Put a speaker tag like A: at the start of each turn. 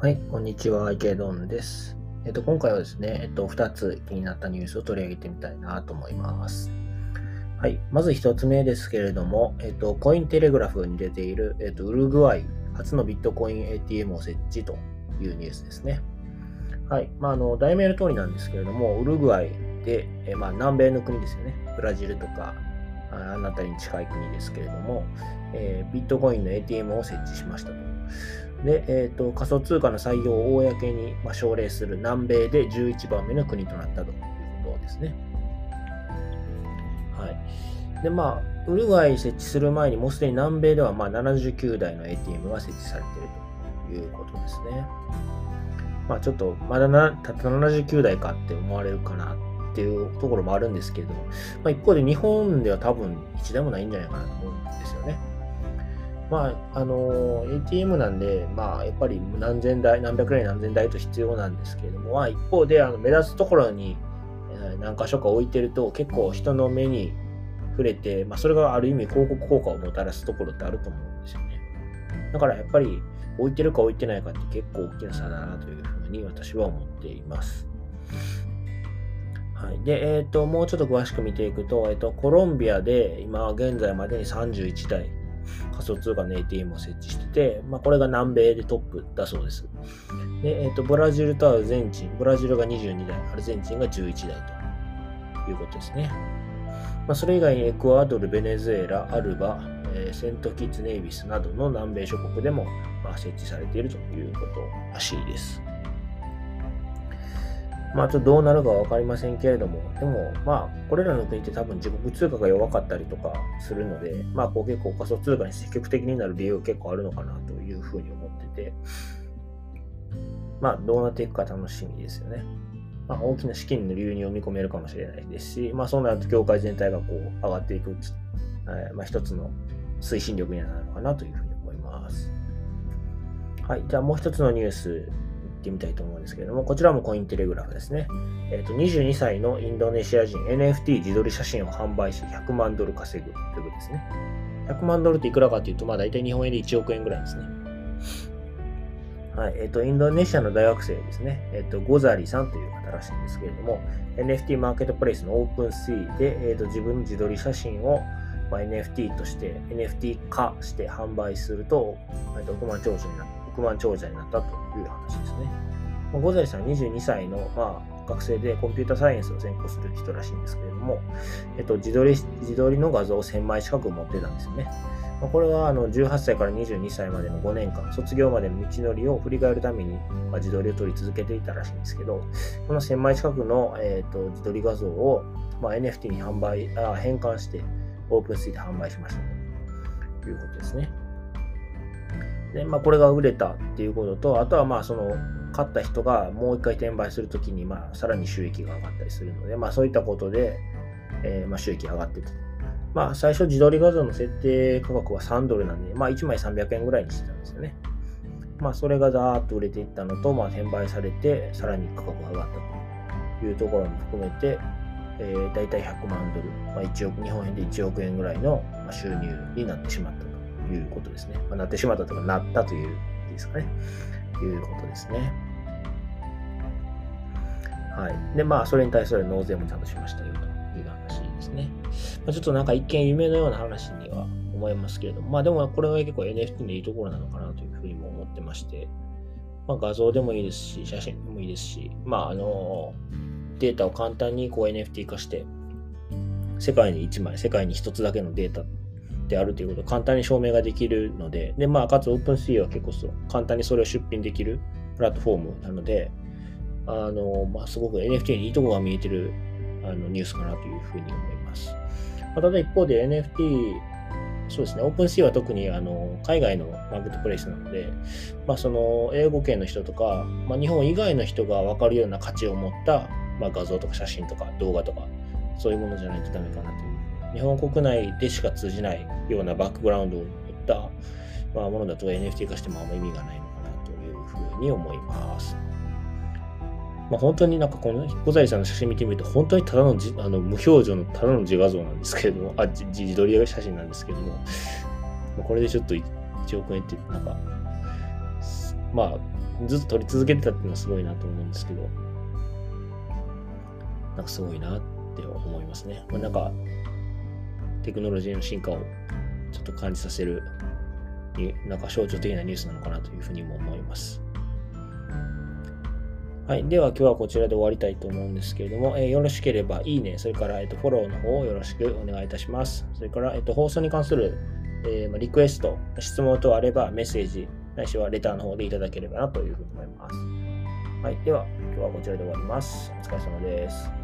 A: はい、こんにちは、池ドンです。えっと、今回はですね、えっと、2つ気になったニュースを取り上げてみたいなと思います。はい、まず1つ目ですけれども、えっと、コインテレグラフに出ている、えっと、ウルグアイ初のビットコイン ATM を設置というニュースですね。はい、まあ、あの、題名の通りなんですけれども、ウルグアイで、えまあ、南米の国ですよね。ブラジルとか、あの辺りに近い国ですけれども、えー、ビットコインの ATM を設置しましたと。で、えーと、仮想通貨の採用を公に、まあ、奨励する南米で11番目の国となったということですね。はい。で、まあ、ウルグアイ設置する前にもうすでに南米ではまあ79台の ATM が設置されているということですね。まあちょっとまだなたった79台かって思われるかなっていうところもあるんですけど、まあ、一方で日本では多分1台もないんじゃないかなと思うんですよね。まあ、あの、ATM なんで、まあ、やっぱり何千台、何百台何千台と必要なんですけれども、まあ、一方で、あの目立つところに、何箇所か置いてると、結構人の目に触れて、まあ、それがある意味広告効果をもたらすところってあると思うんですよね。だからやっぱり、置いてるか置いてないかって結構大きな差だなというふうに私は思っています。はい。で、えっ、と、もうちょっと詳しく見ていくと、えっ、と、コロンビアで今現在までに31台、仮想通貨の ATM を設置してて、まあ、これが南米でトップだそうです。で、えっ、と、ブラジルとアルゼンチン、ブラジルが22台、アルゼンチンが11台ということですね。まあ、それ以外にエクアドル、ベネズエラ、アルバ、えー、セントキッズ・ネイビスなどの南米諸国でも、まあ、設置されているということらしいです。まあちょっとどうなるかわかりませんけれども、でもまあこれらの国って多分自国通貨が弱かったりとかするので、まあこう結構仮想通貨に積極的になる理由結構あるのかなというふうに思ってて、まあどうなっていくか楽しみですよね。まあ大きな資金の流入を見込めるかもしれないですし、まあそうなると業界全体がこう上がっていく、えー、まあ一つの推進力にはなるのかなというふうに思います。はい。じゃあもう一つのニュースってみたいと思うんですけれども、こちらもコインテレグラフですね。えっ、ー、と、22歳のインドネシア人 NFT 自撮り写真を販売し100万ドル稼ぐということですね。100万ドルっていくらかというと、まあ大体日本円で1億円ぐらいですね。はい。えっ、ー、と、インドネシアの大学生ですね。えっ、ー、と、ゴザリさんという方らしいんですけれども、NFT マーケットプレイスのオープンシーで、えっ、と、自分の自撮り写真をまあ、NFT として NFT 化して販売すると、えっと、億万長者にな億万長者になったという話ですね。ゴザリさん22歳の、まあ、学生でコンピュータサイエンスを専攻する人らしいんですけれども、えっと、自撮り自撮りの画像を1000枚近く持ってたんですよね。まあ、これはあの18歳から22歳までの5年間、卒業までの道のりを振り返るために、まあ、自撮りを撮り続けていたらしいんですけど、この1000枚近くの、えーと、自撮り画像を、まあ、NFT に販売あ変換して、オープンスイーで販売しましたということですね。で、まあ、これが売れたっていうことと、あとはまあ、その、買った人がもう一回転売するときに、まあ、さらに収益が上がったりするので、まあ、そういったことで、えー、まあ、収益上がってた。まあ、最初自撮り画像の設定価格は3ドルなんで、まあ、1枚300円ぐらいにしてたんですよね。まあ、それがざーっと売れていったのと、まあ、転売されて、さらに価格が上がったというところも含めて、えー、大体100万ドル、まあ、1億、日本円で1億円ぐらいの収入になってしまった。いうことですね。まあ、なってしまったとか、なったというですかね。いうことですね。はい。で、まあ、それに対する納税もちゃんとしましたよという話ですね。まあ、ちょっとなんか一見夢のような話には思いますけれども、まあでもこれは結構 NFT のいいところなのかなというふうにも思ってまして、まあ、画像でもいいですし、写真でもいいですし、まああの、データを簡単にこう NFT 化して、世界に1枚、世界に1つだけのデータであるということを簡単に証明ができるので、で、まあ、かつ OpenSea は結構そう簡単にそれを出品できるプラットフォームなので、あの、まあ、すごく NFT にいいとこが見えてるあのニュースかなというふうに思います。まあ、ただ一方で NFT、そうですね、OpenSea は特にあの海外のマーケットプレイスなので、まあ、その英語圏の人とか、まあ、日本以外の人が分かるような価値を持った、まあ、画像とか写真とか動画とか、そういうものじゃないとダメかなという日本国内でしか通じないようなバックグラウンドを持った、まあ、ものだと NFT 化してもあんま意味がないのかなというふうに思います。まあ、本当になんかこの小ザリさんの写真見てみると、本当にただのじあの無表情のただの自画像なんですけれども、あ自自撮り写真なんですけれども、まあこれでちょっと1億円ってなんか、まあ、ずっと取り続けてたっていうのはすごいなと思うんですけど、なんかすごいなって思いますね。まあ、なんか、テクノロジーの進化をちょっと感じさせる、なんか象徴的なニュースなのかなというふうにも思います。はい。では今日はこちらで終わりたいと思うんですけれども、えー、よろしければいいね、それから、えーと、フォローの方をよろしくお願いいたします。それから、えーと、放送に関する、えーリクエスト、質問等あればメッセージ、ないしはレターの方でいただければなというふうに思います。はい。では今日はこちらで終わります。お疲れ様です。